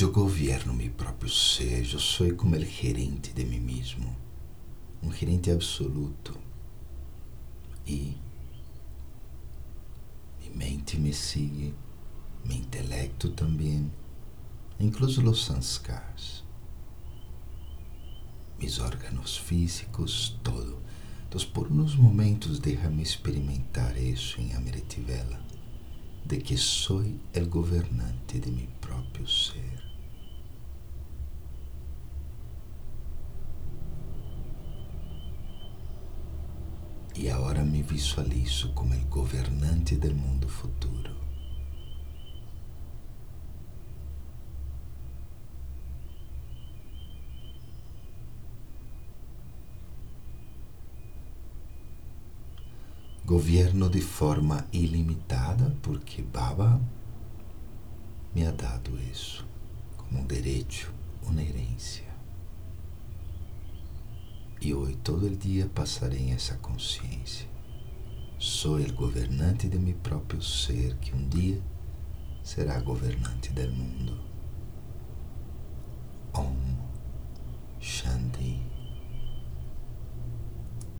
Eu governo meu próprio ser, eu sou como o gerente de mim mesmo, um gerente absoluto. E minha mente me sigue, meu intelecto também, incluso os sanskars, mis órganos físicos, todo. Então, por uns momentos, deixa-me experimentar isso em Amiretivela, de que sou o governante de meu próprio ser. E agora me visualizo como o governante do mundo futuro. Governo de forma ilimitada, porque Baba me ha dado isso como um direito, uma herência. E hoje todo o dia passarei essa consciência. Sou o governante de meu próprio ser que um dia será governante do mundo.